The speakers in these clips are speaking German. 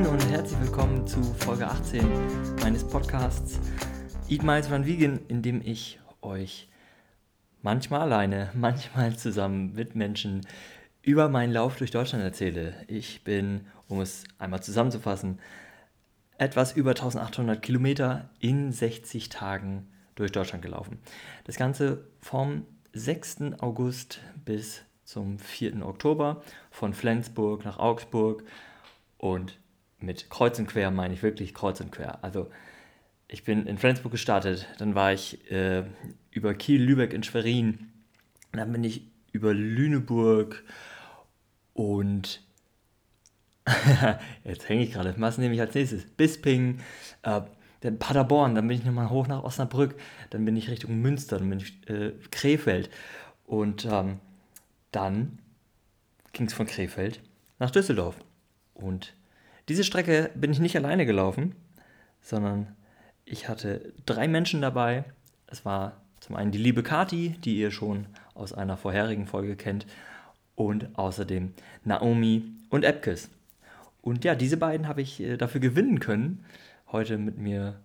Moin und herzlich willkommen zu Folge 18 meines Podcasts Eat Miles Run Vegan, in dem ich euch manchmal alleine, manchmal zusammen mit Menschen über meinen Lauf durch Deutschland erzähle. Ich bin, um es einmal zusammenzufassen, etwas über 1800 Kilometer in 60 Tagen durch Deutschland gelaufen. Das Ganze vom 6. August bis zum 4. Oktober von Flensburg nach Augsburg und mit Kreuz und Quer meine ich wirklich Kreuz und Quer. Also ich bin in Flensburg gestartet, dann war ich äh, über Kiel, Lübeck in Schwerin, dann bin ich über Lüneburg und jetzt hänge ich gerade, was nehme ich als nächstes? Bisping, äh, dann Paderborn, dann bin ich nochmal hoch nach Osnabrück, dann bin ich Richtung Münster, dann bin ich äh, Krefeld und ähm, dann ging es von Krefeld nach Düsseldorf. Und diese Strecke bin ich nicht alleine gelaufen, sondern ich hatte drei Menschen dabei. Es war zum einen die liebe Kati, die ihr schon aus einer vorherigen Folge kennt, und außerdem Naomi und Epkes. Und ja, diese beiden habe ich äh, dafür gewinnen können, heute mit mir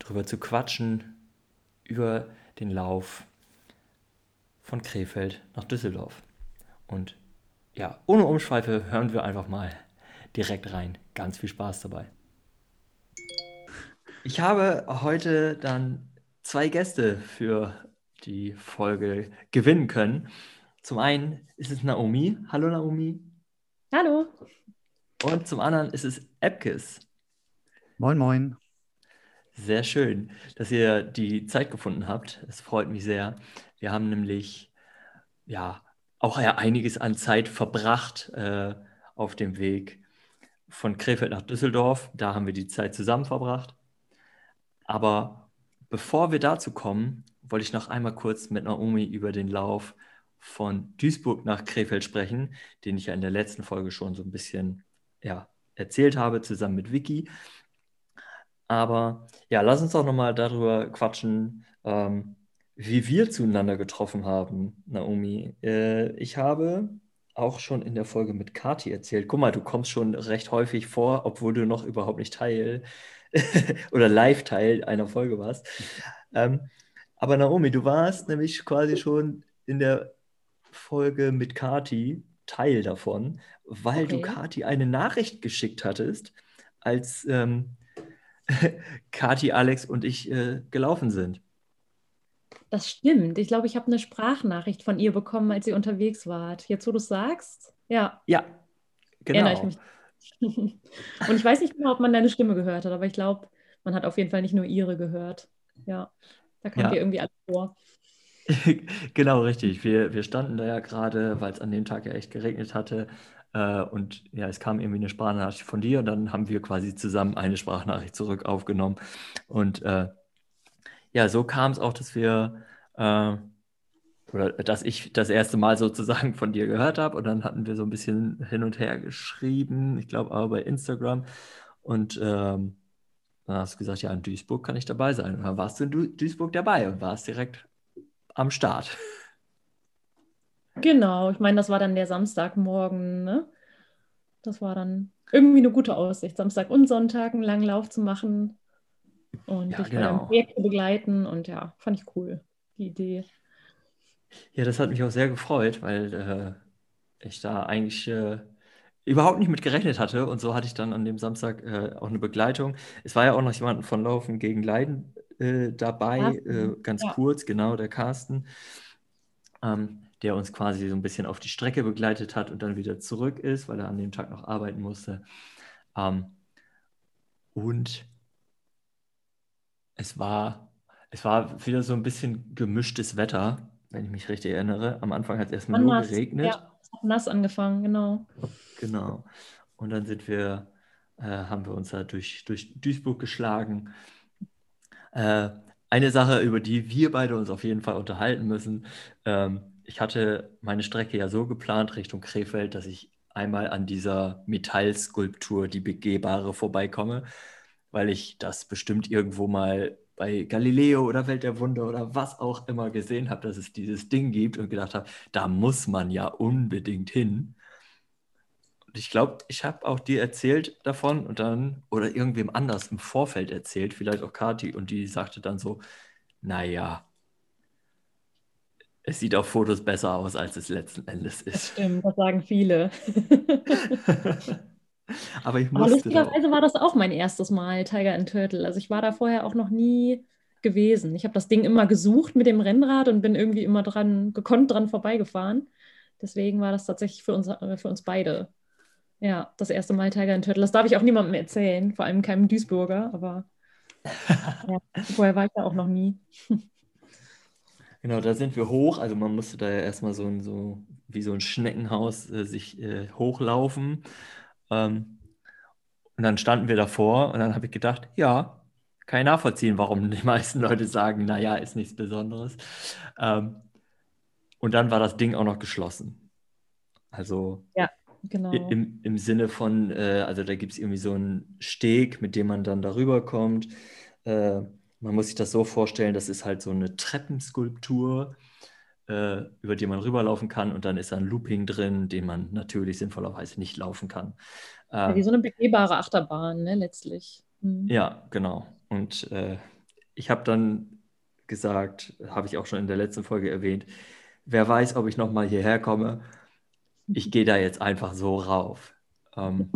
drüber zu quatschen, über den Lauf von Krefeld nach Düsseldorf. Und ja, ohne Umschweife hören wir einfach mal direkt rein. Ganz viel Spaß dabei. Ich habe heute dann zwei Gäste für die Folge gewinnen können. Zum einen ist es Naomi. Hallo Naomi. Hallo. Und zum anderen ist es Epkis. Moin, moin. Sehr schön, dass ihr die Zeit gefunden habt. Es freut mich sehr. Wir haben nämlich ja auch ja einiges an Zeit verbracht äh, auf dem Weg von Krefeld nach Düsseldorf. Da haben wir die Zeit zusammen verbracht. Aber bevor wir dazu kommen, wollte ich noch einmal kurz mit Naomi über den Lauf von Duisburg nach Krefeld sprechen, den ich ja in der letzten Folge schon so ein bisschen ja, erzählt habe, zusammen mit Vicky. Aber ja, lass uns doch nochmal darüber quatschen, ähm, wie wir zueinander getroffen haben, Naomi. Äh, ich habe auch schon in der Folge mit Kati erzählt. Guck mal, du kommst schon recht häufig vor, obwohl du noch überhaupt nicht Teil oder Live-Teil einer Folge warst. Ähm, aber Naomi, du warst nämlich quasi schon in der Folge mit Kati Teil davon, weil okay. du Kati eine Nachricht geschickt hattest, als ähm, Kati, Alex und ich äh, gelaufen sind. Das stimmt. Ich glaube, ich habe eine Sprachnachricht von ihr bekommen, als ihr unterwegs wart. Jetzt, wo du es sagst, ja. Ja, genau. Erinnere ich mich. Und ich weiß nicht genau, ob man deine Stimme gehört hat, aber ich glaube, man hat auf jeden Fall nicht nur ihre gehört. Ja, da kam ja. dir irgendwie alles vor. genau, richtig. Wir, wir standen da ja gerade, weil es an dem Tag ja echt geregnet hatte. Äh, und ja, es kam irgendwie eine Sprachnachricht von dir und dann haben wir quasi zusammen eine Sprachnachricht zurück aufgenommen. Und äh, ja, so kam es auch, dass wir, äh, oder dass ich das erste Mal sozusagen von dir gehört habe und dann hatten wir so ein bisschen hin und her geschrieben, ich glaube aber bei Instagram und ähm, dann hast du gesagt, ja, in Duisburg kann ich dabei sein. Und dann warst du in du Duisburg dabei und warst direkt am Start. Genau, ich meine, das war dann der Samstagmorgen, ne? Das war dann irgendwie eine gute Aussicht, Samstag und Sonntag einen langen Lauf zu machen und ja, dich genau. bei einem Projekt zu begleiten. Und ja, fand ich cool, die Idee. Ja, das hat mich auch sehr gefreut, weil äh, ich da eigentlich äh, überhaupt nicht mit gerechnet hatte. Und so hatte ich dann an dem Samstag äh, auch eine Begleitung. Es war ja auch noch jemand von Laufen gegen Leiden äh, dabei, äh, ganz ja. kurz, genau, der Carsten, ähm, der uns quasi so ein bisschen auf die Strecke begleitet hat und dann wieder zurück ist, weil er an dem Tag noch arbeiten musste. Ähm, und es war, es war wieder so ein bisschen gemischtes Wetter, wenn ich mich richtig erinnere. Am Anfang hat es erstmal nur nass. geregnet. Ja, es hat nass angefangen, genau. Genau. Und dann sind wir, äh, haben wir uns da durch, durch Duisburg geschlagen. Äh, eine Sache, über die wir beide uns auf jeden Fall unterhalten müssen. Ähm, ich hatte meine Strecke ja so geplant Richtung Krefeld, dass ich einmal an dieser Metallskulptur, die begehbare, vorbeikomme weil ich das bestimmt irgendwo mal bei Galileo oder Welt der Wunder oder was auch immer gesehen habe, dass es dieses Ding gibt und gedacht habe, da muss man ja unbedingt hin. Und ich glaube, ich habe auch dir erzählt davon und dann, oder irgendwem anders im Vorfeld erzählt, vielleicht auch Kati, und die sagte dann so, naja, es sieht auf Fotos besser aus, als es letzten Endes ist. Das stimmt, das sagen viele. Aber ich musste. Aber lustigerweise war das auch mein erstes Mal Tiger and Turtle. Also ich war da vorher auch noch nie gewesen. Ich habe das Ding immer gesucht mit dem Rennrad und bin irgendwie immer dran, gekonnt dran vorbeigefahren. Deswegen war das tatsächlich für uns, äh, für uns beide ja, das erste Mal Tiger and Turtle. Das darf ich auch niemandem erzählen, vor allem keinem Duisburger, aber ja, vorher war ich da auch noch nie. Genau, da sind wir hoch. Also man musste da ja erstmal so, ein, so wie so ein Schneckenhaus äh, sich äh, hochlaufen. Ähm, und dann standen wir davor und dann habe ich gedacht, ja, kann ich nachvollziehen, warum die meisten Leute sagen, naja, ist nichts Besonderes. Ähm, und dann war das Ding auch noch geschlossen. Also ja, genau. im, im Sinne von, äh, also da gibt es irgendwie so einen Steg, mit dem man dann darüber kommt. Äh, man muss sich das so vorstellen, das ist halt so eine Treppenskulptur, äh, über die man rüberlaufen kann und dann ist da ein Looping drin, den man natürlich sinnvollerweise nicht laufen kann. Ja, wie so eine begehbare Achterbahn, ne, letztlich. Mhm. Ja, genau. Und äh, ich habe dann gesagt, habe ich auch schon in der letzten Folge erwähnt, wer weiß, ob ich nochmal hierher komme. Ich gehe da jetzt einfach so rauf. Ähm,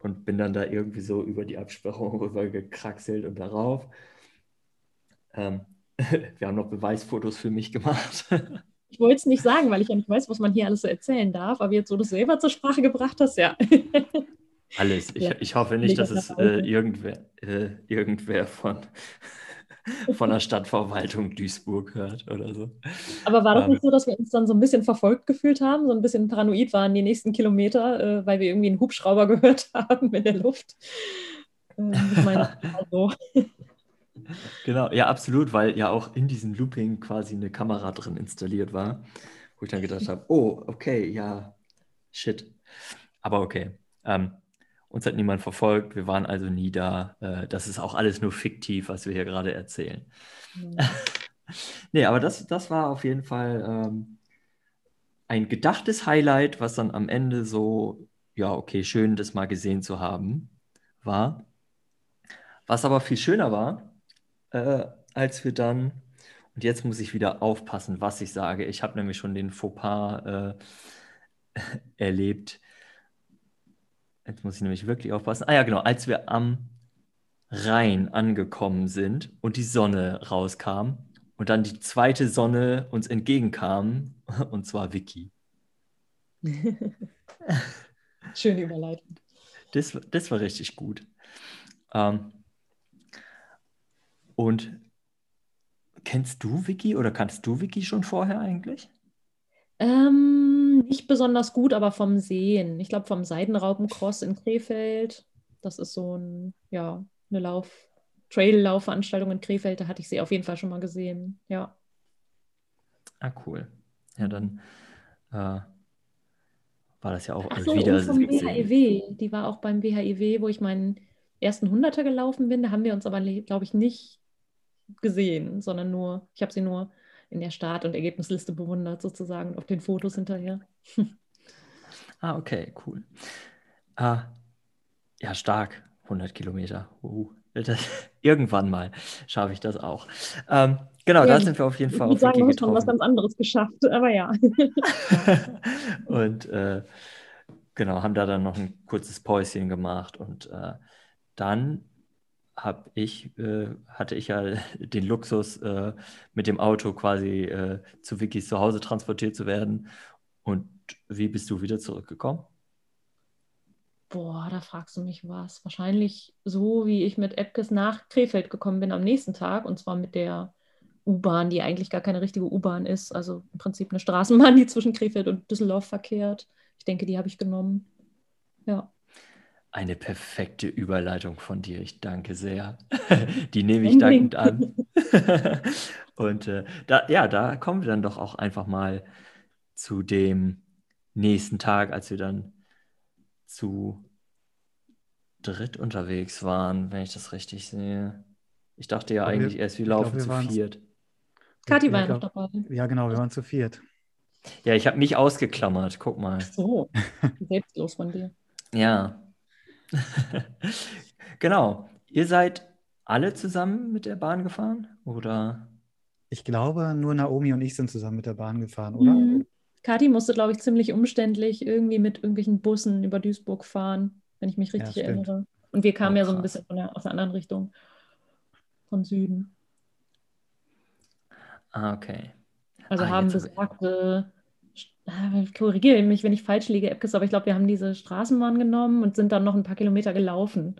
und bin dann da irgendwie so über die Absperrung rüber gekraxelt und darauf. Ähm, wir haben noch Beweisfotos für mich gemacht. ich wollte es nicht sagen, weil ich ja nicht weiß, was man hier alles so erzählen darf, aber jetzt, wo du es selber zur Sprache gebracht hast, ja. Alles. Ich, ja. ich hoffe nicht, dass es äh, irgendwer, äh, irgendwer von, von der Stadtverwaltung Duisburg hört oder so. Aber war das ähm, nicht so, dass wir uns dann so ein bisschen verfolgt gefühlt haben, so ein bisschen paranoid waren die nächsten Kilometer, äh, weil wir irgendwie einen Hubschrauber gehört haben in der Luft? Ähm, ich meine, also. Genau, ja, absolut, weil ja auch in diesem Looping quasi eine Kamera drin installiert war, wo ich dann gedacht habe, oh, okay, ja, shit. Aber okay. Ähm, uns hat niemand verfolgt, wir waren also nie da. Äh, das ist auch alles nur fiktiv, was wir hier gerade erzählen. Mhm. nee, aber das, das war auf jeden Fall ähm, ein gedachtes Highlight, was dann am Ende so, ja, okay, schön, das mal gesehen zu haben, war. Was aber viel schöner war, äh, als wir dann, und jetzt muss ich wieder aufpassen, was ich sage. Ich habe nämlich schon den Fauxpas äh, erlebt, Jetzt muss ich nämlich wirklich aufpassen. Ah ja, genau, als wir am Rhein angekommen sind und die Sonne rauskam und dann die zweite Sonne uns entgegenkam, und zwar Vicky. Schöne Überleitung. Das, das war richtig gut. Ähm, und kennst du Vicky oder kannst du Vicky schon vorher eigentlich? Ähm, nicht besonders gut, aber vom Sehen. Ich glaube vom Seidenraupencross in Krefeld. Das ist so ein, ja, eine Lauf, Trail-Laufveranstaltung in Krefeld. Da hatte ich sie auf jeden Fall schon mal gesehen. Ja. Ah, cool. Ja, dann äh, war das ja auch Ach so, wieder vom WHIW. Die war auch beim WHIW, wo ich meinen ersten Hunderter gelaufen bin. Da haben wir uns aber, glaube ich, nicht gesehen, sondern nur, ich habe sie nur in der Start- und Ergebnisliste bewundert, sozusagen, auf den Fotos hinterher. ah, okay, cool. Ah, ja, stark. 100 Kilometer. Uh, das, irgendwann mal schaffe ich das auch. Ähm, genau, ja, da sind wir auf jeden Fall auf sagen, Wiki getroffen. was ganz anderes geschafft, aber ja. und äh, genau, haben da dann noch ein kurzes Päuschen gemacht und äh, dann hab ich, äh, hatte ich ja den Luxus, äh, mit dem Auto quasi äh, zu Vickys Zuhause transportiert zu werden. Und wie bist du wieder zurückgekommen? Boah, da fragst du mich was. Wahrscheinlich so, wie ich mit Epkes nach Krefeld gekommen bin am nächsten Tag. Und zwar mit der U-Bahn, die eigentlich gar keine richtige U-Bahn ist. Also im Prinzip eine Straßenbahn, die zwischen Krefeld und Düsseldorf verkehrt. Ich denke, die habe ich genommen. Ja. Eine perfekte Überleitung von dir. Ich danke sehr. Die nehme ich dankend an. Und äh, da, ja, da kommen wir dann doch auch einfach mal zu dem nächsten Tag, als wir dann zu dritt unterwegs waren, wenn ich das richtig sehe. Ich dachte ja eigentlich wir, erst, wir laufen glaub, wir zu viert. Kathi war ja noch dabei. Ja, genau, wir waren zu viert. Ja, ich habe mich ausgeklammert. Guck mal. So, selbstlos von dir. Ja. genau. Ihr seid alle zusammen mit der Bahn gefahren? Oder? Ich glaube, nur Naomi und ich sind zusammen mit der Bahn gefahren, oder? Mhm. Kathi musste, glaube ich, ziemlich umständlich irgendwie mit irgendwelchen Bussen über Duisburg fahren, wenn ich mich richtig ja, erinnere. Und wir kamen oh, ja so ein bisschen von der, aus der anderen Richtung, von Süden. Ah, okay. Also ah, haben besagte, korrigiere mich, wenn ich falsch liege, Epkes, aber ich glaube, wir haben diese Straßenbahn genommen und sind dann noch ein paar Kilometer gelaufen.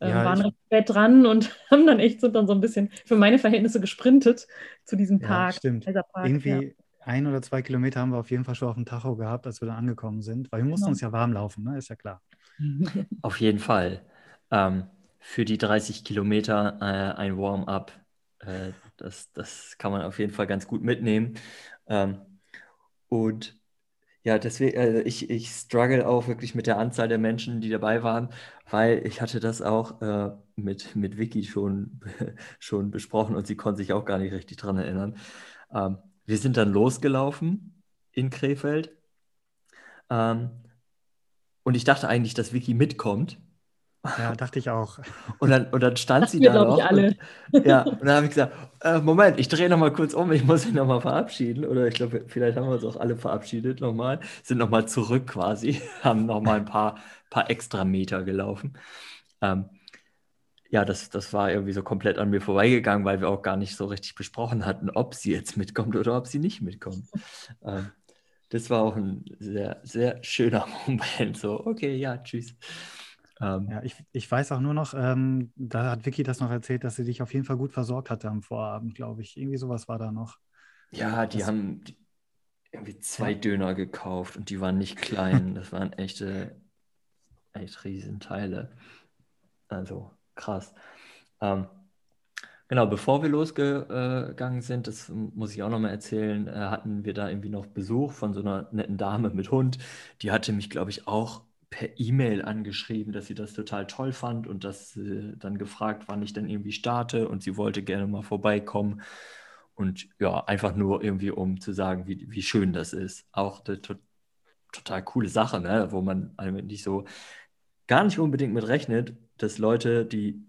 Ähm, ja, waren ich, recht spät dran und haben dann echt, sind dann so ein bisschen für meine Verhältnisse gesprintet zu diesem Park. Ja, stimmt. Park, Irgendwie ja. ein oder zwei Kilometer haben wir auf jeden Fall schon auf dem Tacho gehabt, als wir dann angekommen sind, weil wir mussten genau. uns ja warm laufen, ne? ist ja klar. Auf jeden Fall. Ähm, für die 30 Kilometer äh, ein Warm-up, äh, das, das kann man auf jeden Fall ganz gut mitnehmen. Ähm, und ja, deswegen, also ich, ich struggle auch wirklich mit der Anzahl der Menschen, die dabei waren, weil ich hatte das auch äh, mit, mit Vicky schon, schon besprochen und sie konnte sich auch gar nicht richtig dran erinnern. Ähm, wir sind dann losgelaufen in Krefeld ähm, und ich dachte eigentlich, dass Vicky mitkommt. Ja, dachte ich auch. Und dann, und dann stand sie da noch. Und, ja, und dann habe ich gesagt, äh, Moment, ich drehe nochmal kurz um, ich muss mich nochmal verabschieden. Oder ich glaube, vielleicht haben wir uns auch alle verabschiedet nochmal, sind nochmal zurück quasi, haben nochmal ein paar, paar extra Meter gelaufen. Ähm, ja, das, das war irgendwie so komplett an mir vorbeigegangen, weil wir auch gar nicht so richtig besprochen hatten, ob sie jetzt mitkommt oder ob sie nicht mitkommt. Ähm, das war auch ein sehr, sehr schöner Moment. So, okay, ja, tschüss. Ähm, ja, ich, ich weiß auch nur noch, ähm, da hat Vicky das noch erzählt, dass sie dich auf jeden Fall gut versorgt hatte am Vorabend, glaube ich. Irgendwie sowas war da noch. Ja, die das, haben irgendwie zwei ja. Döner gekauft und die waren nicht klein. das waren echte, echt Riesenteile. Also krass. Ähm, genau, bevor wir losgegangen sind, das muss ich auch nochmal erzählen, äh, hatten wir da irgendwie noch Besuch von so einer netten Dame mit Hund. Die hatte mich, glaube ich, auch per E-Mail angeschrieben, dass sie das total toll fand und dass sie dann gefragt, wann ich dann irgendwie starte und sie wollte gerne mal vorbeikommen. Und ja, einfach nur irgendwie, um zu sagen, wie, wie schön das ist. Auch eine to total coole Sache, ne? wo man eigentlich so gar nicht unbedingt mit rechnet, dass Leute, die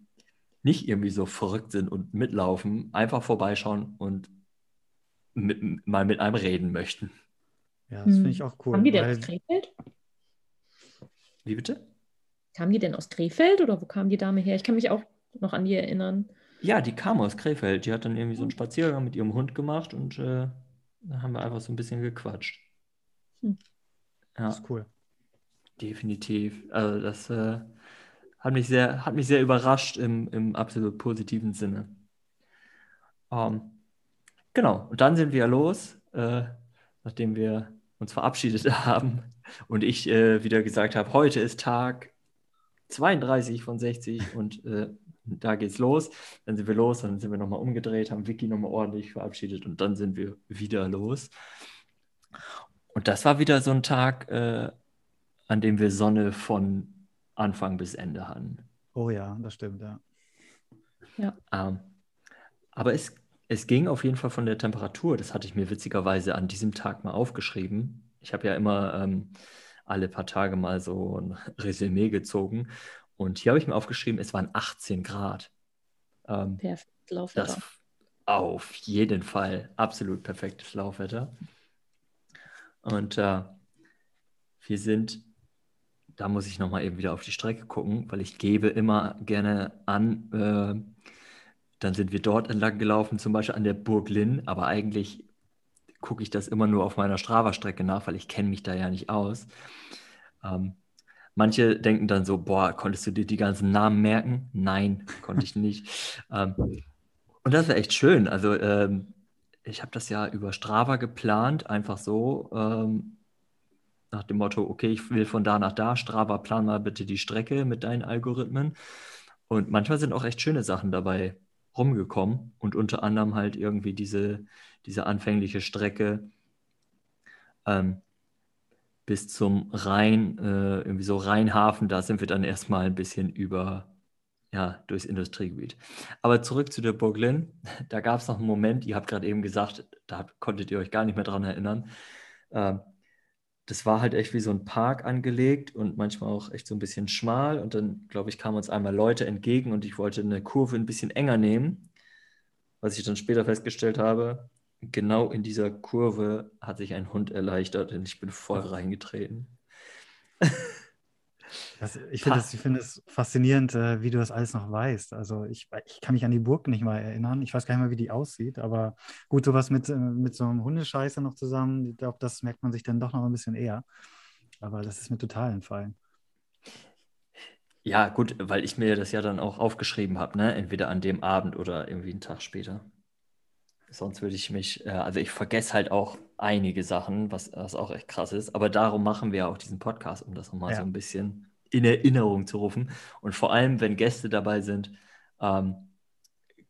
nicht irgendwie so verrückt sind und mitlaufen, einfach vorbeischauen und mit, mal mit einem reden möchten. Ja, das finde ich auch cool. Haben die denn Krefeld? Wie bitte? Kam die denn aus Krefeld oder wo kam die Dame her? Ich kann mich auch noch an die erinnern. Ja, die kam aus Krefeld. Die hat dann irgendwie so einen Spaziergang mit ihrem Hund gemacht und äh, da haben wir einfach so ein bisschen gequatscht. Hm. Ja. Das ist cool. Definitiv. Also das äh, hat, mich sehr, hat mich sehr überrascht im, im absolut positiven Sinne. Um, ähm, genau, und dann sind wir los, äh, nachdem wir uns verabschiedet haben und ich äh, wieder gesagt habe, heute ist Tag 32 von 60 und äh, da geht's los. Dann sind wir los, dann sind wir nochmal umgedreht, haben Vicky nochmal ordentlich verabschiedet und dann sind wir wieder los. Und das war wieder so ein Tag, äh, an dem wir Sonne von Anfang bis Ende hatten. Oh ja, das stimmt, ja. ja. Ähm, aber es es ging auf jeden Fall von der Temperatur. Das hatte ich mir witzigerweise an diesem Tag mal aufgeschrieben. Ich habe ja immer ähm, alle paar Tage mal so ein Resümee gezogen. Und hier habe ich mir aufgeschrieben, es waren 18 Grad. Ähm, Perfekt, Laufwetter. Das auf jeden Fall absolut perfektes Laufwetter. Und äh, wir sind, da muss ich nochmal eben wieder auf die Strecke gucken, weil ich gebe immer gerne an, äh, dann sind wir dort entlang gelaufen, zum Beispiel an der Burg Linn, aber eigentlich gucke ich das immer nur auf meiner Strava-Strecke nach, weil ich kenne mich da ja nicht aus. Ähm, manche denken dann so, boah, konntest du dir die ganzen Namen merken? Nein, konnte ich nicht. Ähm, und das war echt schön. Also ähm, ich habe das ja über Strava geplant, einfach so, ähm, nach dem Motto, okay, ich will von da nach da, Strava, plan mal bitte die Strecke mit deinen Algorithmen. Und manchmal sind auch echt schöne Sachen dabei rumgekommen und unter anderem halt irgendwie diese, diese anfängliche Strecke ähm, bis zum Rhein, äh, irgendwie so Rheinhafen, da sind wir dann erstmal ein bisschen über, ja, durchs Industriegebiet. Aber zurück zu der Burg Linn, da gab es noch einen Moment, ihr habt gerade eben gesagt, da konntet ihr euch gar nicht mehr dran erinnern. äh, das war halt echt wie so ein Park angelegt und manchmal auch echt so ein bisschen schmal. Und dann, glaube ich, kamen uns einmal Leute entgegen und ich wollte eine Kurve ein bisschen enger nehmen. Was ich dann später festgestellt habe, genau in dieser Kurve hat sich ein Hund erleichtert und ich bin voll reingetreten. Das, ich finde es find faszinierend, äh, wie du das alles noch weißt. Also ich, ich kann mich an die Burg nicht mal erinnern. Ich weiß gar nicht mehr, wie die aussieht. Aber gut, sowas mit, äh, mit so einem Hundescheißer noch zusammen, ich glaube, das merkt man sich dann doch noch ein bisschen eher. Aber das ist mir total entfallen. Ja, gut, weil ich mir das ja dann auch aufgeschrieben habe, ne? Entweder an dem Abend oder irgendwie einen Tag später. Sonst würde ich mich, äh, also ich vergesse halt auch einige Sachen, was, was auch echt krass ist. Aber darum machen wir ja auch diesen Podcast, um das nochmal ja. so ein bisschen in Erinnerung zu rufen. Und vor allem, wenn Gäste dabei sind, ähm,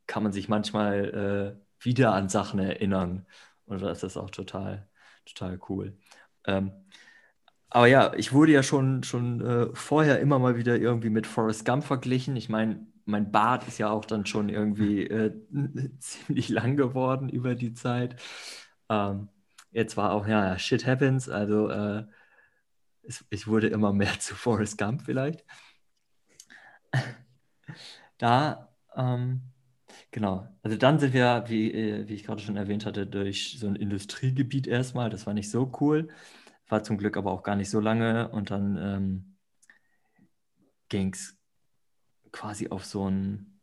kann man sich manchmal äh, wieder an Sachen erinnern. Und das ist auch total, total cool. Ähm, aber ja, ich wurde ja schon, schon äh, vorher immer mal wieder irgendwie mit Forrest Gump verglichen. Ich meine, mein Bart ist ja auch dann schon irgendwie äh, ziemlich lang geworden über die Zeit. Ähm, jetzt war auch, ja, shit happens, also äh, es, ich wurde immer mehr zu Forrest Gump vielleicht. Da, ähm, genau, also dann sind wir, wie, äh, wie ich gerade schon erwähnt hatte, durch so ein Industriegebiet erstmal, das war nicht so cool, war zum Glück aber auch gar nicht so lange. Und dann ähm, ging es quasi auf so einen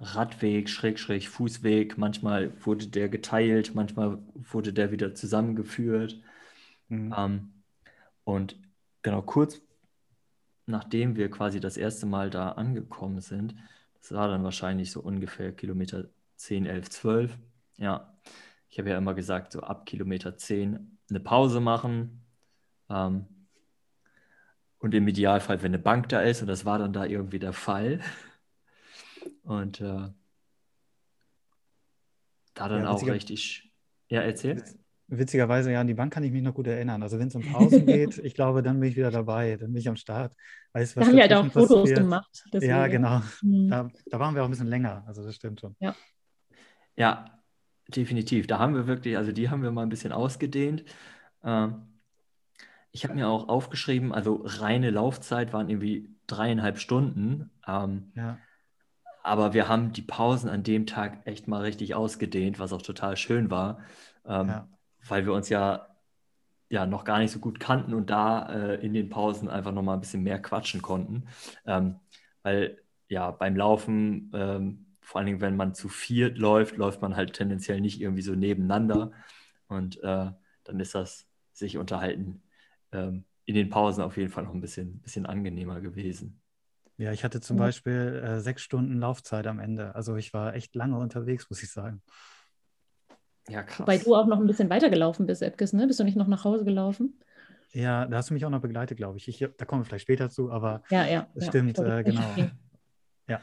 Radweg, Schrägstrich, Fußweg. Manchmal wurde der geteilt, manchmal wurde der wieder zusammengeführt. Mhm. Ähm, und genau kurz nachdem wir quasi das erste Mal da angekommen sind, das war dann wahrscheinlich so ungefähr Kilometer 10, 11, 12. Ja, ich habe ja immer gesagt, so ab Kilometer 10 eine Pause machen. Ähm, und im Idealfall, wenn eine Bank da ist, und das war dann da irgendwie der Fall. Und äh, da dann ja, auch richtig. Ja, erzähl. Witzigerweise, ja, an die Bank kann ich mich noch gut erinnern. Also wenn es um Pausen geht, ich glaube, dann bin ich wieder dabei, dann bin ich am Start. Weißt, was da haben wir halt auch Fotos passiert. gemacht. Deswegen. Ja, genau. Mhm. Da, da, waren wir auch ein bisschen länger, also das stimmt schon. Ja. ja, definitiv. Da haben wir wirklich, also die haben wir mal ein bisschen ausgedehnt. Ähm, ich habe mir auch aufgeschrieben, also reine Laufzeit waren irgendwie dreieinhalb Stunden. Ähm, ja. Aber wir haben die Pausen an dem Tag echt mal richtig ausgedehnt, was auch total schön war, ähm, ja. weil wir uns ja, ja noch gar nicht so gut kannten und da äh, in den Pausen einfach noch mal ein bisschen mehr quatschen konnten. Ähm, weil ja beim Laufen, ähm, vor allen Dingen, wenn man zu viert läuft, läuft man halt tendenziell nicht irgendwie so nebeneinander. Und äh, dann ist das sich unterhalten ähm, in den Pausen auf jeden Fall noch ein bisschen, bisschen angenehmer gewesen. Ja, ich hatte zum mhm. Beispiel äh, sechs Stunden Laufzeit am Ende. Also ich war echt lange unterwegs, muss ich sagen. Ja, krass. Weil du auch noch ein bisschen weitergelaufen bist, Epkes, ne? Bist du nicht noch nach Hause gelaufen? Ja, da hast du mich auch noch begleitet, glaube ich. ich. Da kommen wir vielleicht später zu, aber ja, ja, das ja, stimmt, äh, genau. Ja.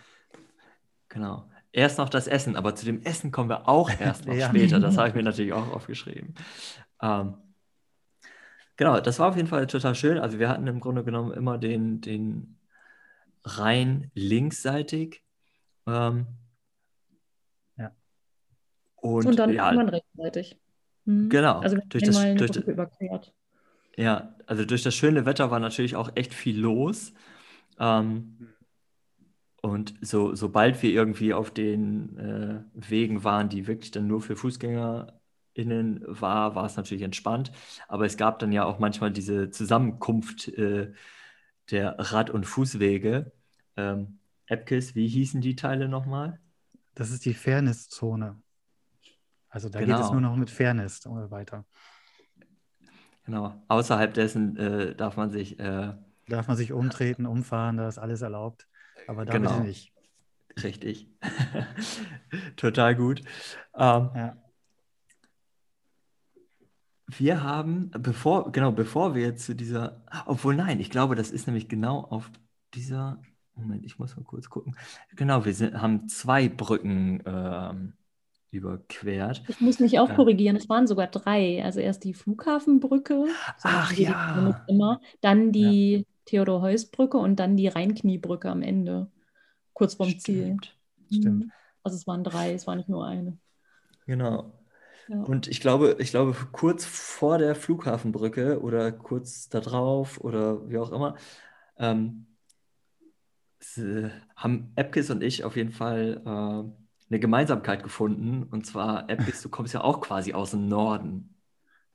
Genau. Erst noch das Essen, aber zu dem Essen kommen wir auch erst noch ja. später. Das habe ich mir natürlich auch aufgeschrieben. Ähm, Genau, das war auf jeden Fall total schön. Also wir hatten im Grunde genommen immer den, den Rhein linksseitig. Ähm, ja. Und, und dann ja, man rechtsseitig. Mhm. Genau. Also durch das, durch das, überquert. Ja, also durch das schöne Wetter war natürlich auch echt viel los. Ähm, und so, sobald wir irgendwie auf den äh, Wegen waren, die wirklich dann nur für Fußgänger innen war, war es natürlich entspannt. Aber es gab dann ja auch manchmal diese Zusammenkunft äh, der Rad- und Fußwege. Ähm, Epkes, wie hießen die Teile nochmal? Das ist die Fairnesszone. Also da genau. geht es genau. nur noch mit Fairness weiter. Genau. Außerhalb dessen äh, darf man sich. Äh, darf man sich umtreten, umfahren, da ist alles erlaubt. Aber damit genau. nicht. Richtig. Total gut. Ähm, ja wir haben, bevor, genau, bevor wir jetzt zu dieser, obwohl nein, ich glaube, das ist nämlich genau auf dieser, Moment, ich muss mal kurz gucken. Genau, wir sind, haben zwei Brücken ähm, überquert. Ich muss mich auch äh, korrigieren, es waren sogar drei. Also erst die Flughafenbrücke, Ach ja. Immer, dann die ja. Theodor-Heuss-Brücke und dann die Rheinkniebrücke am Ende, kurz vorm Stimmt. Ziel. Stimmt. Also es waren drei, es war nicht nur eine. Genau. Ja. Und ich glaube, ich glaube, kurz vor der Flughafenbrücke oder kurz da drauf oder wie auch immer, ähm, haben Epkis und ich auf jeden Fall äh, eine Gemeinsamkeit gefunden. Und zwar, Epkis, du kommst ja auch quasi aus dem Norden.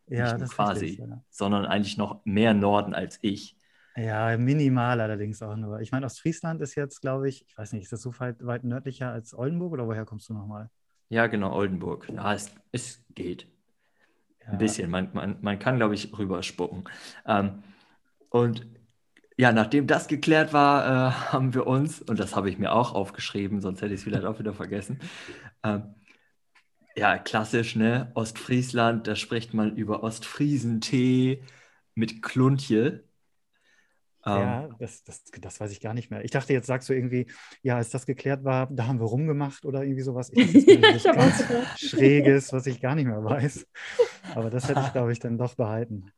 Ja, das quasi, richtig, ja. sondern eigentlich noch mehr Norden als ich. Ja, minimal allerdings auch nur. Ich meine, Ostfriesland ist jetzt, glaube ich, ich weiß nicht, ist das so weit, weit nördlicher als Oldenburg oder woher kommst du nochmal? Ja, genau, Oldenburg. Ja, es, es geht. Ja. Ein bisschen. Man, man, man kann, glaube ich, rüberspucken. Ähm, und ja, nachdem das geklärt war, äh, haben wir uns, und das habe ich mir auch aufgeschrieben, sonst hätte ich es vielleicht auch wieder vergessen. Ähm, ja, klassisch, ne? Ostfriesland, da spricht man über Ostfriesentee mit Kluntje. Ja, ähm, das, das, das weiß ich gar nicht mehr. Ich dachte, jetzt sagst du irgendwie, ja, als das geklärt war, da haben wir rumgemacht oder irgendwie sowas. Ich, das ganz Schräges, was ich gar nicht mehr weiß. Aber das hätte ich, glaube ich, dann doch behalten.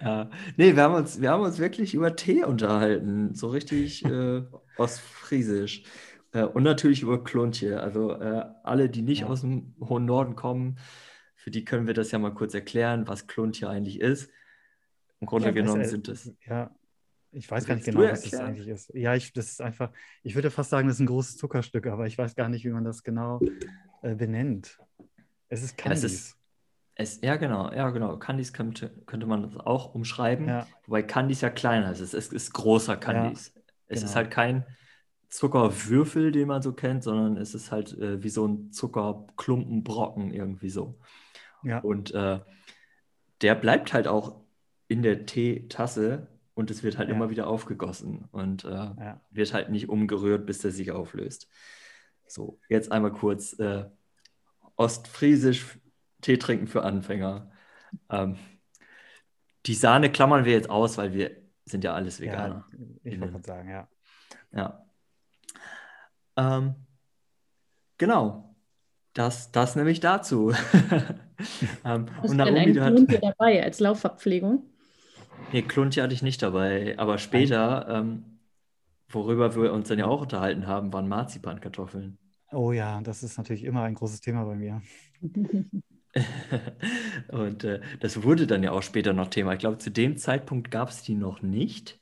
Ja, nee, wir haben uns, wir haben uns wirklich über Tee unterhalten, so richtig äh, ostfriesisch. Äh, und natürlich über Kluntje. Also äh, alle, die nicht ja. aus dem hohen Norden kommen, für die können wir das ja mal kurz erklären, was Kluntje eigentlich ist. Im Grunde ja, genommen sind es. Ja, ich weiß gar nicht genau, was das eigentlich ist. Ja, ich, das ist einfach, ich würde fast sagen, das ist ein großes Zuckerstück, aber ich weiß gar nicht, wie man das genau äh, benennt. Es ist Candies. Es ist, es, ja, genau, ja, genau. Candies könnte, könnte man das auch umschreiben, ja. wobei Candies ja kleiner ist. Es ist, ist großer Candies. Ja, es genau. ist halt kein Zuckerwürfel, den man so kennt, sondern es ist halt äh, wie so ein Zuckerklumpenbrocken irgendwie so. Ja. Und äh, der bleibt halt auch in der Teetasse und es wird halt ja. immer wieder aufgegossen und äh, ja. wird halt nicht umgerührt, bis der sich auflöst. So, jetzt einmal kurz äh, Ostfriesisch Tee trinken für Anfänger. Ähm, die Sahne klammern wir jetzt aus, weil wir sind ja alles Veganer. Ja, ich wollte sagen, ja. Ja. Ähm, genau. Das, das nämlich dazu. ähm, Hast und du denn einen hat... dabei als Laufverpflegung? Nee, Kluntje hatte ich nicht dabei, aber später, ähm, worüber wir uns dann ja auch unterhalten haben, waren Marzipankartoffeln. Oh ja, das ist natürlich immer ein großes Thema bei mir. Und äh, das wurde dann ja auch später noch Thema. Ich glaube, zu dem Zeitpunkt gab es die noch nicht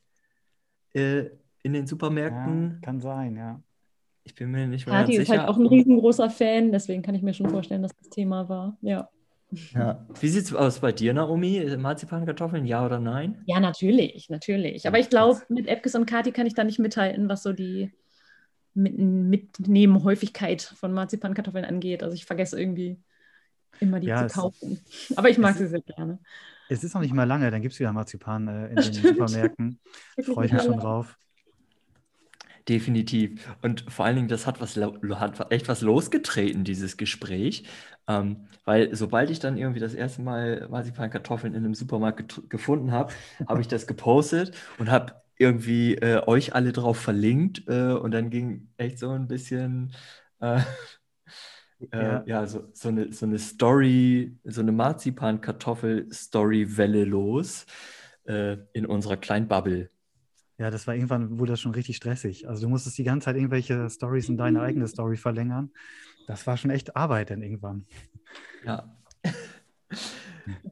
äh, in den Supermärkten. Ja, kann sein, ja. Ich bin mir nicht mehr ganz sicher. ist halt auch ein riesengroßer Fan, deswegen kann ich mir schon vorstellen, dass das Thema war. Ja. Ja. Wie sieht es aus bei dir, Naomi? Marzipankartoffeln, ja oder nein? Ja, natürlich, natürlich. Aber ich glaube, mit Epkes und Kati kann ich da nicht mithalten, was so die Mitnehmen-Häufigkeit von Marzipankartoffeln angeht. Also ich vergesse irgendwie immer die ja, zu kaufen. Aber ich mag sie sehr gerne. Es ist noch nicht mal lange, dann gibt es wieder Marzipan äh, in den Supermärkten. Freue ich mich schon drauf. Definitiv. Und vor allen Dingen, das hat, was, hat echt was losgetreten, dieses Gespräch. Ähm, weil sobald ich dann irgendwie das erste Mal Marzipan-Kartoffeln in einem Supermarkt gefunden habe, habe ich das gepostet und habe irgendwie äh, euch alle drauf verlinkt. Äh, und dann ging echt so ein bisschen, äh, äh ja, ja so, so, eine, so eine Story, so eine Marzipan-Kartoffel-Story-Welle los äh, in unserer kleinen Bubble. Ja, das war irgendwann, wurde das schon richtig stressig. Also du musstest die ganze Zeit irgendwelche Stories in deine eigene Story verlängern. Das war schon echt Arbeit dann irgendwann. Ja.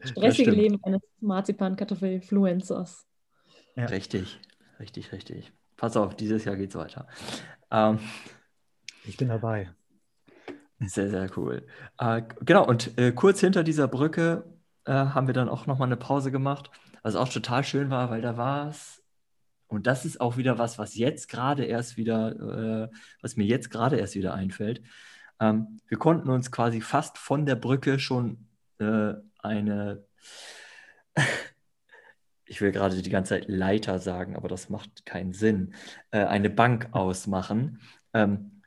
Stressige Leben eines Marzipan-Kartoffel-Fluencers. Ja. Richtig, richtig, richtig. Pass auf, dieses Jahr geht's weiter. Ähm, ich bin dabei. Sehr, sehr cool. Äh, genau, und äh, kurz hinter dieser Brücke äh, haben wir dann auch nochmal eine Pause gemacht, was auch total schön war, weil da war es und das ist auch wieder was, was jetzt gerade erst wieder, äh, was mir jetzt gerade erst wieder einfällt. Ähm, wir konnten uns quasi fast von der Brücke schon äh, eine, ich will gerade die ganze Zeit Leiter sagen, aber das macht keinen Sinn, äh, eine Bank ausmachen, ähm,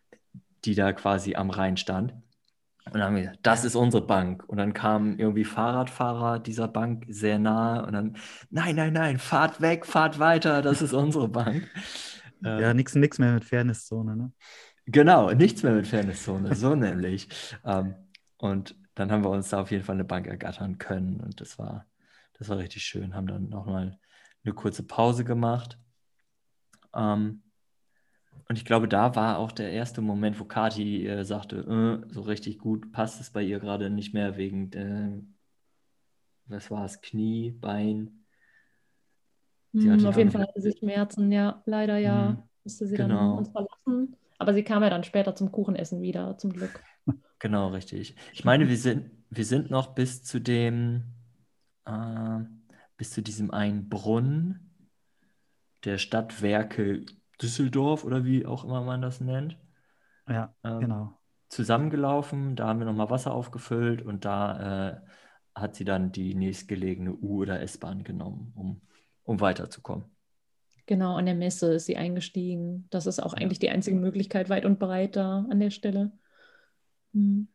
die da quasi am Rhein stand. Und dann haben wir gesagt, das ist unsere Bank. Und dann kamen irgendwie Fahrradfahrer dieser Bank sehr nahe und dann, nein, nein, nein, fahrt weg, fahrt weiter, das ist unsere Bank. Ja, nichts nix mehr mit Fairnesszone, ne? Genau, nichts mehr mit Fairnesszone, so nämlich. Ähm, und dann haben wir uns da auf jeden Fall eine Bank ergattern können und das war, das war richtig schön. Haben dann nochmal eine kurze Pause gemacht. Ähm, und ich glaube, da war auch der erste Moment, wo Kati äh, sagte, äh, so richtig gut passt es bei ihr gerade nicht mehr wegen, äh, was war es, Knie, Bein. Hm, auf jeden Fall hatte sie Schmerzen, ja, leider ja. Mhm. Musste sie genau. dann uns verlassen. Aber sie kam ja dann später zum Kuchenessen wieder, zum Glück. Genau, richtig. Ich meine, wir sind, wir sind noch bis zu dem, äh, bis zu diesem einen Brunnen der Stadtwerke Düsseldorf oder wie auch immer man das nennt. Ja, ähm, genau. Zusammengelaufen, da haben wir nochmal Wasser aufgefüllt und da äh, hat sie dann die nächstgelegene U- oder S-Bahn genommen, um, um weiterzukommen. Genau, an der Messe ist sie eingestiegen. Das ist auch ja. eigentlich die einzige Möglichkeit, weit und breit da an der Stelle. Mhm.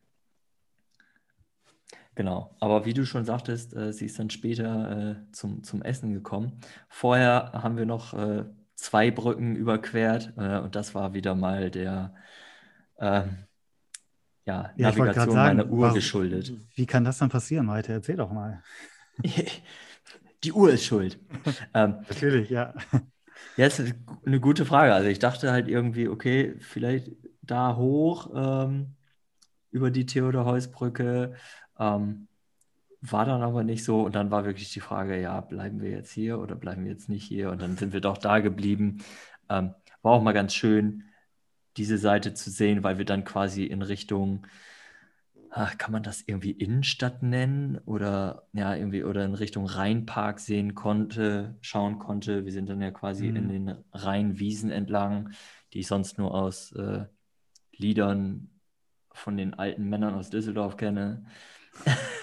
Genau, aber wie du schon sagtest, äh, sie ist dann später äh, zum, zum Essen gekommen. Vorher haben wir noch äh, zwei Brücken überquert äh, und das war wieder mal der ähm, ja, ja, Navigation sagen, meiner Uhr was, geschuldet. Wie kann das dann passieren, Malte? Erzähl doch mal. Die Uhr ist schuld. ähm, Natürlich, ja. Ja, ist eine gute Frage. Also ich dachte halt irgendwie, okay, vielleicht da hoch ähm, über die Theodor-Heuss-Brücke. Ähm, war dann aber nicht so. Und dann war wirklich die Frage, ja, bleiben wir jetzt hier oder bleiben wir jetzt nicht hier? Und dann sind wir doch da geblieben. Ähm, war auch mal ganz schön, diese Seite zu sehen, weil wir dann quasi in Richtung, ach, kann man das irgendwie Innenstadt nennen oder ja, irgendwie oder in Richtung Rheinpark sehen konnte, schauen konnte. Wir sind dann ja quasi mhm. in den Rheinwiesen entlang, die ich sonst nur aus äh, Liedern von den alten Männern aus Düsseldorf kenne.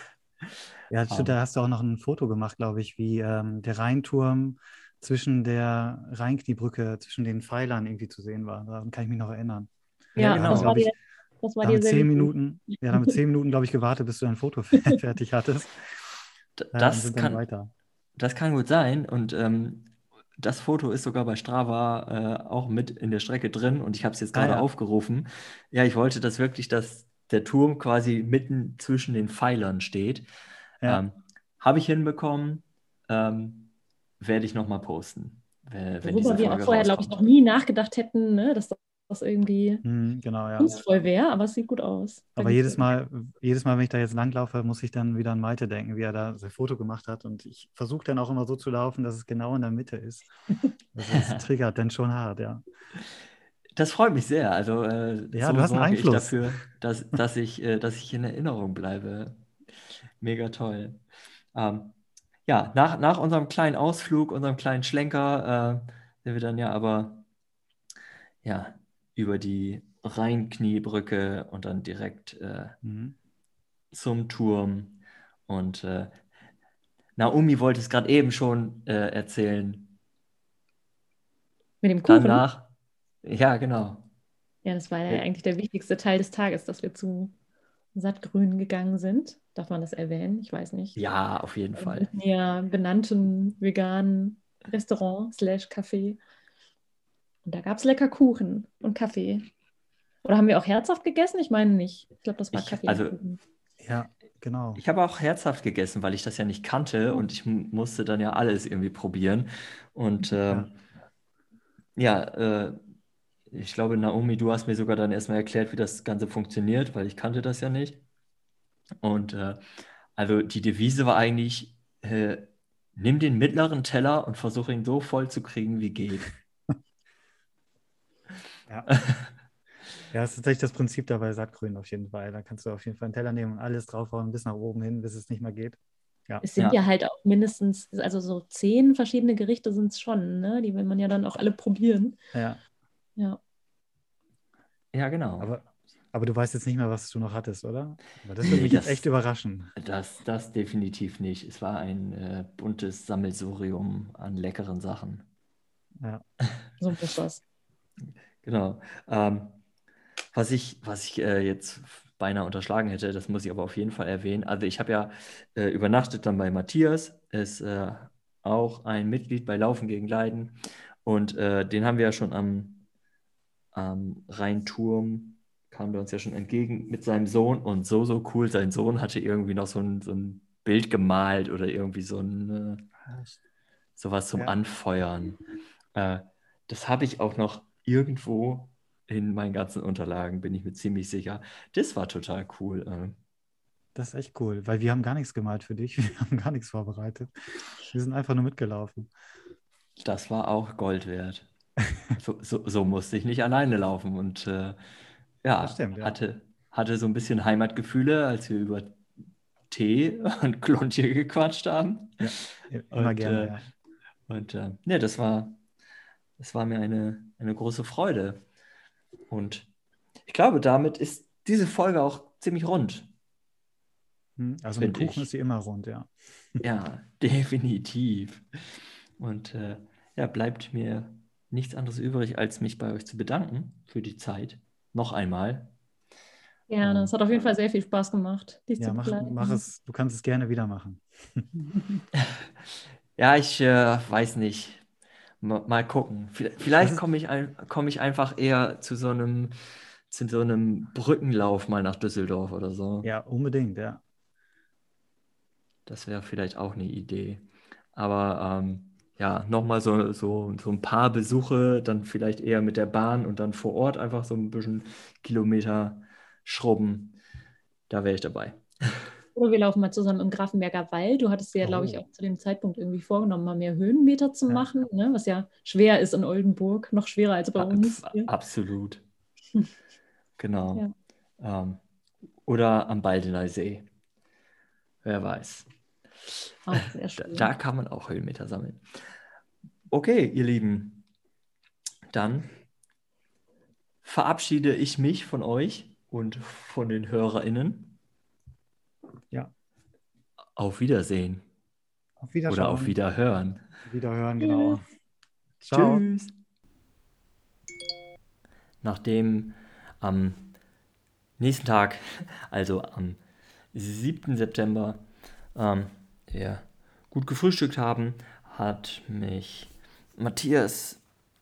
Ja, stimmt, da hast du auch noch ein Foto gemacht, glaube ich, wie ähm, der Rheinturm zwischen der Rheinkniebrücke, zwischen den Pfeilern irgendwie zu sehen war. Daran kann ich mich noch erinnern. Ja, ja genau. das war dir, das war dir sehr zehn Minuten, Ja, dann mit zehn Minuten, glaube ich, gewartet, bis du dein Foto fertig hattest. Das, äh, kann, das kann gut sein. Und ähm, das Foto ist sogar bei Strava äh, auch mit in der Strecke drin und ich habe es jetzt gerade ah, ja. aufgerufen. Ja, ich wollte, dass wirklich das, der Turm quasi mitten zwischen den Pfeilern steht. Ja. Ähm, Habe ich hinbekommen, ähm, werde ich nochmal posten. Wenn Worüber wir auch vorher, glaube ich, noch nie nachgedacht hätten, ne, dass das irgendwie hm, genau, ja. kunstvoll wäre, aber es sieht gut aus. Aber jedes Mal, jedes Mal, wenn ich da jetzt langlaufe, muss ich dann wieder an Malte denken, wie er da sein Foto gemacht hat. Und ich versuche dann auch immer so zu laufen, dass es genau in der Mitte ist. Das triggert dann schon hart, ja. Das freut mich sehr. Also äh, ja, so du hast einen Einfluss. dafür, dass, dass, ich, äh, dass ich in Erinnerung bleibe. Mega toll. Ähm, ja, nach, nach unserem kleinen Ausflug, unserem kleinen Schlenker, äh, sind wir dann ja aber ja, über die Rheinkniebrücke und dann direkt äh, mhm. zum Turm. Und äh, Naomi wollte es gerade eben schon äh, erzählen. Mit dem Kuchen? Danach, ja, genau. Ja, das war ja eigentlich der wichtigste Teil des Tages, dass wir zu Sattgrün gegangen sind. Darf man das erwähnen? Ich weiß nicht. Ja, auf jeden Fall. Ja, benannten veganen Restaurant slash Café. Und da gab es lecker Kuchen und Kaffee. Oder haben wir auch herzhaft gegessen? Ich meine nicht. Ich glaube, das war ich, Kaffee. Also, ja, genau. Ich habe auch herzhaft gegessen, weil ich das ja nicht kannte und ich musste dann ja alles irgendwie probieren. Und äh, ja, ja äh, ich glaube, Naomi, du hast mir sogar dann erstmal erklärt, wie das Ganze funktioniert, weil ich kannte das ja nicht. Und äh, also die Devise war eigentlich, äh, nimm den mittleren Teller und versuche ihn so voll zu kriegen, wie geht. Ja. Ja, das ist tatsächlich das Prinzip dabei Sattgrün auf jeden Fall. Da kannst du auf jeden Fall einen Teller nehmen und alles draufhauen bis nach oben hin, bis es nicht mehr geht. Ja. Es sind ja. ja halt auch mindestens, also so zehn verschiedene Gerichte sind es schon, ne? Die will man ja dann auch alle probieren. Ja. Ja. Ja, genau. Aber, aber du weißt jetzt nicht mehr, was du noch hattest, oder? Aber das würde mich das, jetzt echt überraschen. Das, das definitiv nicht. Es war ein äh, buntes Sammelsurium an leckeren Sachen. Ja. So ist das. Genau. Ähm, was ich, was ich äh, jetzt beinahe unterschlagen hätte, das muss ich aber auf jeden Fall erwähnen. Also ich habe ja äh, übernachtet dann bei Matthias, ist äh, auch ein Mitglied bei Laufen gegen Leiden. Und äh, den haben wir ja schon am am Rheinturm kam der uns ja schon entgegen mit seinem Sohn und so, so cool. Sein Sohn hatte irgendwie noch so ein, so ein Bild gemalt oder irgendwie so ein äh, sowas zum ja. Anfeuern. Äh, das habe ich auch noch irgendwo in meinen ganzen Unterlagen, bin ich mir ziemlich sicher. Das war total cool. Äh. Das ist echt cool, weil wir haben gar nichts gemalt für dich. Wir haben gar nichts vorbereitet. Wir sind einfach nur mitgelaufen. Das war auch Gold wert. so, so, so, musste ich nicht alleine laufen und äh, ja, stimmt, ja, Hatte, hatte so ein bisschen Heimatgefühle, als wir über Tee und Klontje gequatscht haben. Ja, immer und, gerne. Äh, ja. Und äh, ne, das war, das war mir eine, eine große Freude. Und ich glaube, damit ist diese Folge auch ziemlich rund. Hm, also mit Kuchen ich. ist sie immer rund, ja. Ja, definitiv. Und äh, ja, bleibt mir nichts anderes übrig, als mich bei euch zu bedanken für die Zeit. Noch einmal. Gerne, es hat auf jeden Fall sehr viel Spaß gemacht, dich ja, zu mach, mach es, du kannst es gerne wieder machen. ja, ich äh, weiß nicht. Mal, mal gucken. Vielleicht komme ich, komm ich einfach eher zu so einem zu so einem Brückenlauf mal nach Düsseldorf oder so. Ja, unbedingt, ja. Das wäre vielleicht auch eine Idee. Aber ähm, ja, nochmal so, so, so ein paar Besuche, dann vielleicht eher mit der Bahn und dann vor Ort einfach so ein bisschen Kilometer schrubben. Da wäre ich dabei. Oder wir laufen mal zusammen im Grafenberger Wald. Du hattest dir ja, glaube ich, oh. auch zu dem Zeitpunkt irgendwie vorgenommen, mal mehr Höhenmeter zu ja. machen, ne? was ja schwer ist in Oldenburg, noch schwerer als bei uns. Hier. Absolut. genau. Ja. Ähm, oder am Baldener See. Wer weiß. Schön. Da, da kann man auch Höhenmeter sammeln. Okay, ihr Lieben, dann verabschiede ich mich von euch und von den HörerInnen. Ja. Auf Wiedersehen. Auf Wiedersehen. Oder auf Wiederhören. Wiederhören, genau. Ciao. Tschüss. Nachdem am nächsten Tag, also am 7. September, ähm, wir gut gefrühstückt haben, hat mich Matthias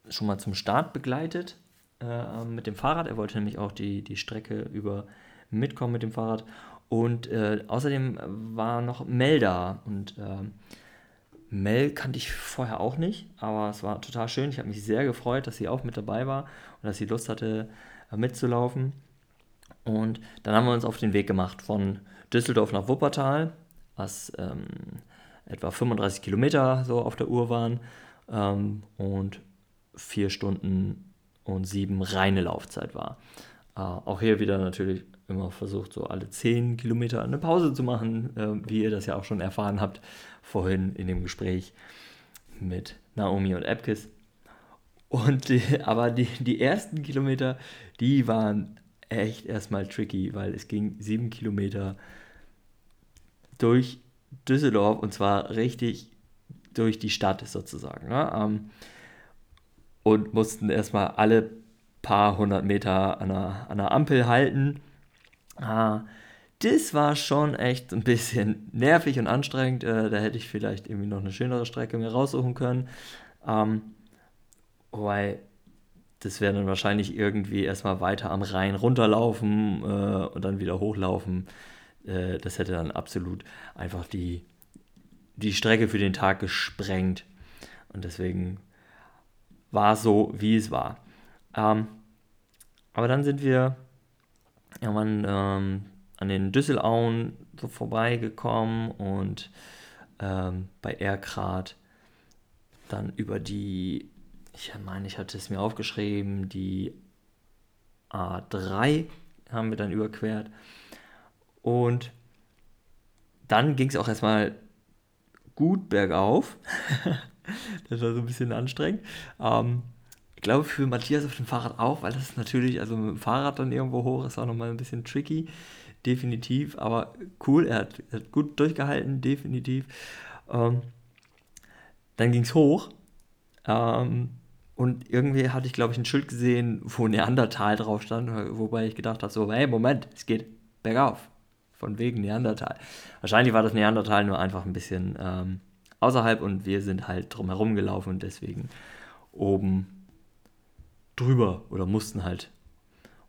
schon mal zum Start begleitet äh, mit dem Fahrrad. Er wollte nämlich auch die, die Strecke über mitkommen mit dem Fahrrad. Und äh, außerdem war noch Mel da. Und äh, Mel kannte ich vorher auch nicht, aber es war total schön. Ich habe mich sehr gefreut, dass sie auch mit dabei war und dass sie Lust hatte, äh, mitzulaufen. Und dann haben wir uns auf den Weg gemacht von Düsseldorf nach Wuppertal, was ähm, etwa 35 Kilometer so auf der Uhr waren ähm, und vier Stunden und sieben reine Laufzeit war. Äh, auch hier wieder natürlich immer versucht, so alle zehn Kilometer eine Pause zu machen, äh, wie ihr das ja auch schon erfahren habt vorhin in dem Gespräch mit Naomi und Epkis. Und die, aber die, die ersten Kilometer, die waren echt erstmal tricky, weil es ging sieben Kilometer durch Düsseldorf und zwar richtig durch die Stadt sozusagen. Ne? Ähm, und mussten erstmal alle paar hundert Meter an einer, an einer Ampel halten. Ah, das war schon echt ein bisschen nervig und anstrengend. Äh, da hätte ich vielleicht irgendwie noch eine schönere Strecke mir raussuchen können. Ähm, weil das wäre dann wahrscheinlich irgendwie erstmal weiter am Rhein runterlaufen äh, und dann wieder hochlaufen. Äh, das hätte dann absolut einfach die, die Strecke für den Tag gesprengt. Und deswegen war es so, wie es war. Ähm, aber dann sind wir irgendwann ähm, an den Düsselauen so vorbeigekommen und ähm, bei Erkrad dann über die, ich meine, ich hatte es mir aufgeschrieben, die A3 haben wir dann überquert. Und dann ging es auch erstmal gut bergauf. das war so ein bisschen anstrengend. Ähm, ich glaube für Matthias auf dem Fahrrad auch, weil das ist natürlich, also mit dem Fahrrad dann irgendwo hoch ist auch nochmal ein bisschen tricky. Definitiv, aber cool, er hat, er hat gut durchgehalten, definitiv. Ähm, dann ging es hoch. Ähm, und irgendwie hatte ich, glaube ich, ein Schild gesehen, wo Neandertal drauf stand, wobei ich gedacht habe, so, hey, Moment, es geht bergauf. Von wegen Neandertal. Wahrscheinlich war das Neandertal nur einfach ein bisschen ähm, außerhalb und wir sind halt drumherum gelaufen und deswegen oben drüber oder mussten halt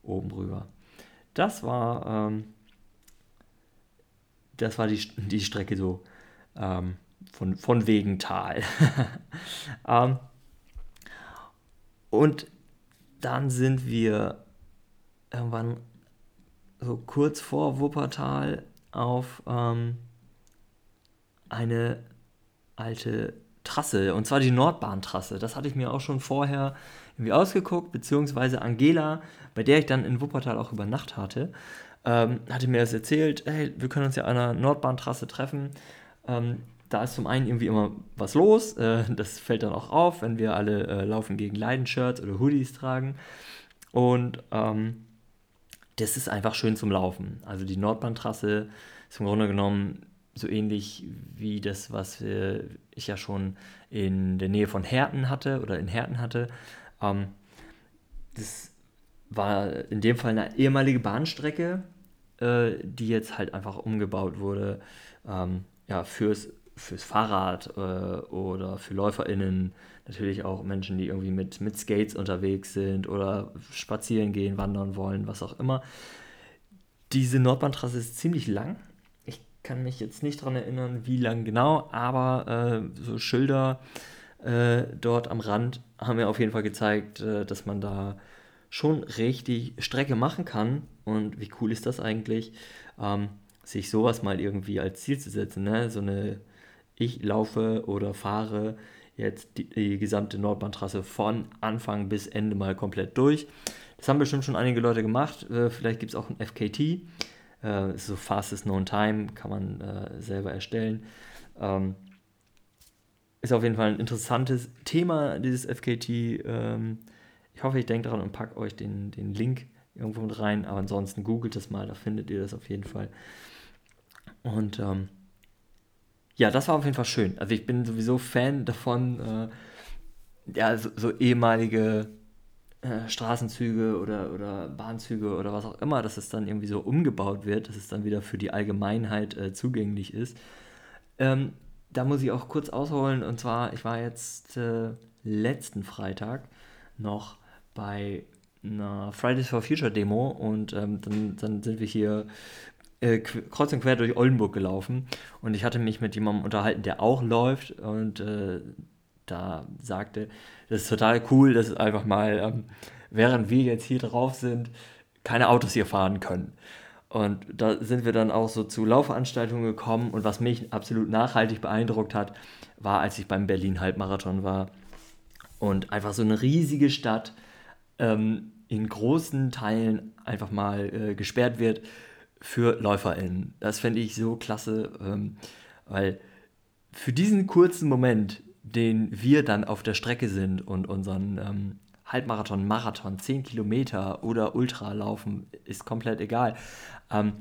oben drüber. Das war, ähm, das war die, die Strecke so ähm, von, von wegen Tal. ähm, und dann sind wir irgendwann so kurz vor Wuppertal auf ähm, eine alte Trasse, und zwar die Nordbahntrasse. Das hatte ich mir auch schon vorher irgendwie ausgeguckt, beziehungsweise Angela, bei der ich dann in Wuppertal auch über Nacht hatte, ähm, hatte mir das erzählt, hey, wir können uns ja an einer Nordbahntrasse treffen. Ähm, da ist zum einen irgendwie immer was los, äh, das fällt dann auch auf, wenn wir alle äh, Laufen gegen Leiden-Shirts oder Hoodies tragen. Und ähm, das ist einfach schön zum Laufen. Also die Nordbahntrasse ist im Grunde genommen so ähnlich wie das, was ich ja schon in der Nähe von Herten hatte oder in Herten hatte. Ähm, das war in dem Fall eine ehemalige Bahnstrecke, äh, die jetzt halt einfach umgebaut wurde ähm, ja, fürs, fürs Fahrrad äh, oder für LäuferInnen. Natürlich auch Menschen, die irgendwie mit, mit Skates unterwegs sind oder spazieren gehen, wandern wollen, was auch immer. Diese Nordbahntrasse ist ziemlich lang kann mich jetzt nicht daran erinnern, wie lang genau, aber äh, so Schilder äh, dort am Rand haben mir auf jeden Fall gezeigt, äh, dass man da schon richtig Strecke machen kann. Und wie cool ist das eigentlich, ähm, sich sowas mal irgendwie als Ziel zu setzen. Ne? So eine, ich laufe oder fahre jetzt die, die gesamte Nordbahntrasse von Anfang bis Ende mal komplett durch. Das haben bestimmt schon einige Leute gemacht. Äh, vielleicht gibt es auch ein FKT. Äh, so Fastest Known Time kann man äh, selber erstellen. Ähm, ist auf jeden Fall ein interessantes Thema, dieses FKT. Ähm, ich hoffe, ich denke daran und packe euch den, den Link irgendwo mit rein. Aber ansonsten googelt das mal, da findet ihr das auf jeden Fall. Und ähm, ja, das war auf jeden Fall schön. Also ich bin sowieso Fan davon, äh, ja, so, so ehemalige äh, Straßenzüge oder, oder Bahnzüge oder was auch immer, dass es dann irgendwie so umgebaut wird, dass es dann wieder für die Allgemeinheit äh, zugänglich ist. Ähm, da muss ich auch kurz ausholen und zwar, ich war jetzt äh, letzten Freitag noch bei einer Fridays for Future Demo und ähm, dann, dann sind wir hier äh, kreuz und quer durch Oldenburg gelaufen und ich hatte mich mit jemandem unterhalten, der auch läuft und äh, da sagte, das ist total cool, dass einfach mal, ähm, während wir jetzt hier drauf sind, keine Autos hier fahren können. Und da sind wir dann auch so zu Laufveranstaltungen gekommen. Und was mich absolut nachhaltig beeindruckt hat, war, als ich beim Berlin Halbmarathon war. Und einfach so eine riesige Stadt ähm, in großen Teilen einfach mal äh, gesperrt wird für LäuferInnen. Das fände ich so klasse, ähm, weil für diesen kurzen Moment den wir dann auf der Strecke sind und unseren ähm, Halbmarathon, Marathon, 10 Kilometer oder Ultra laufen, ist komplett egal, ähm,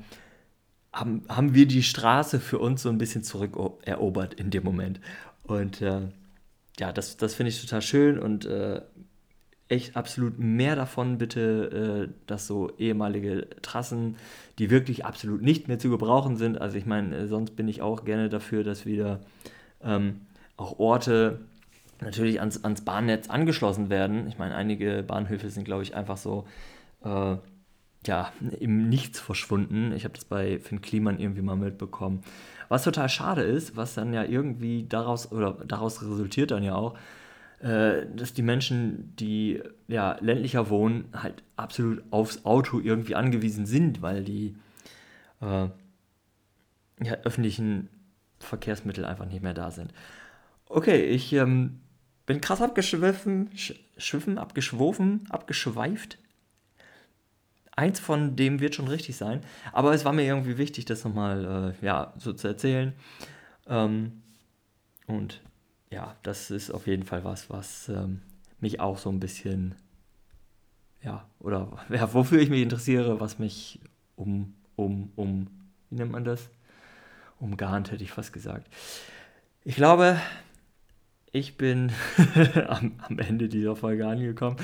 haben, haben wir die Straße für uns so ein bisschen zurückerobert in dem Moment. Und äh, ja, das, das finde ich total schön und äh, echt absolut mehr davon bitte, äh, dass so ehemalige Trassen, die wirklich absolut nicht mehr zu gebrauchen sind, also ich meine, äh, sonst bin ich auch gerne dafür, dass wieder ähm, auch Orte natürlich ans, ans Bahnnetz angeschlossen werden. Ich meine, einige Bahnhöfe sind, glaube ich, einfach so äh, ja, im Nichts verschwunden. Ich habe das bei Finn Kliman irgendwie mal mitbekommen. Was total schade ist, was dann ja irgendwie daraus, oder daraus resultiert dann ja auch, dass die Menschen, die ja ländlicher wohnen, halt absolut aufs Auto irgendwie angewiesen sind, weil die äh, ja, öffentlichen Verkehrsmittel einfach nicht mehr da sind. Okay, ich ähm, bin krass abgeschwiffen, schwiffen, abgeschwofen, abgeschweift. Eins von dem wird schon richtig sein, aber es war mir irgendwie wichtig, das nochmal äh, ja, so zu erzählen. Ähm, und ja, das ist auf jeden Fall was, was ähm, mich auch so ein bisschen, ja, oder ja, wofür ich mich interessiere, was mich um, um, um, wie nennt man das? Umgarnt, hätte ich fast gesagt. Ich glaube, ich bin am, am, Ende dieser Folge angekommen.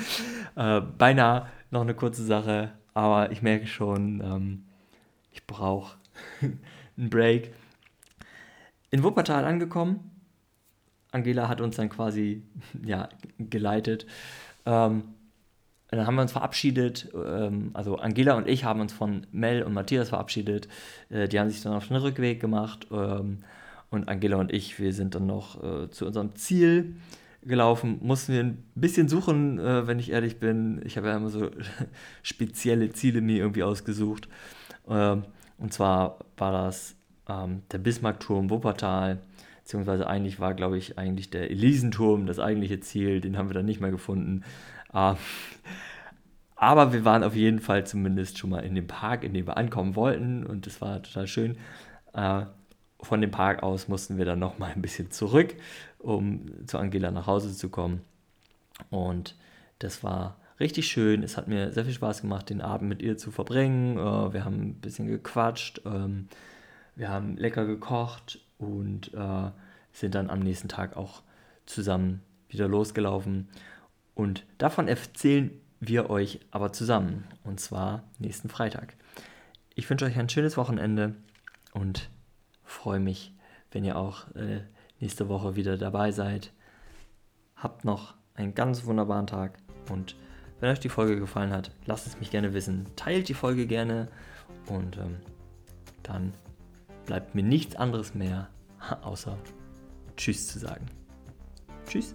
Äh, beinahe noch eine kurze Sache, aber ich merke schon, ähm, ich brauche einen Break. In Wuppertal angekommen. Angela hat uns dann quasi ja, geleitet. Ähm, dann haben wir uns verabschiedet. Ähm, also Angela und ich haben uns von Mel und Matthias verabschiedet. Äh, die haben sich dann auf den Rückweg gemacht. Ähm, und Angela und ich, wir sind dann noch äh, zu unserem Ziel gelaufen, mussten wir ein bisschen suchen, äh, wenn ich ehrlich bin. Ich habe ja immer so spezielle Ziele mir irgendwie ausgesucht. Ähm, und zwar war das ähm, der Bismarckturm Wuppertal, beziehungsweise eigentlich war, glaube ich, eigentlich der Elisenturm das eigentliche Ziel. Den haben wir dann nicht mehr gefunden. Äh, aber wir waren auf jeden Fall zumindest schon mal in dem Park, in dem wir ankommen wollten. Und das war total schön. Äh, von dem Park aus mussten wir dann noch mal ein bisschen zurück, um zu Angela nach Hause zu kommen. Und das war richtig schön. Es hat mir sehr viel Spaß gemacht, den Abend mit ihr zu verbringen. Äh, wir haben ein bisschen gequatscht, ähm, wir haben lecker gekocht und äh, sind dann am nächsten Tag auch zusammen wieder losgelaufen. Und davon erzählen wir euch aber zusammen. Und zwar nächsten Freitag. Ich wünsche euch ein schönes Wochenende und freue mich, wenn ihr auch äh, nächste Woche wieder dabei seid. Habt noch einen ganz wunderbaren Tag und wenn euch die Folge gefallen hat, lasst es mich gerne wissen. Teilt die Folge gerne und ähm, dann bleibt mir nichts anderes mehr, außer Tschüss zu sagen. Tschüss.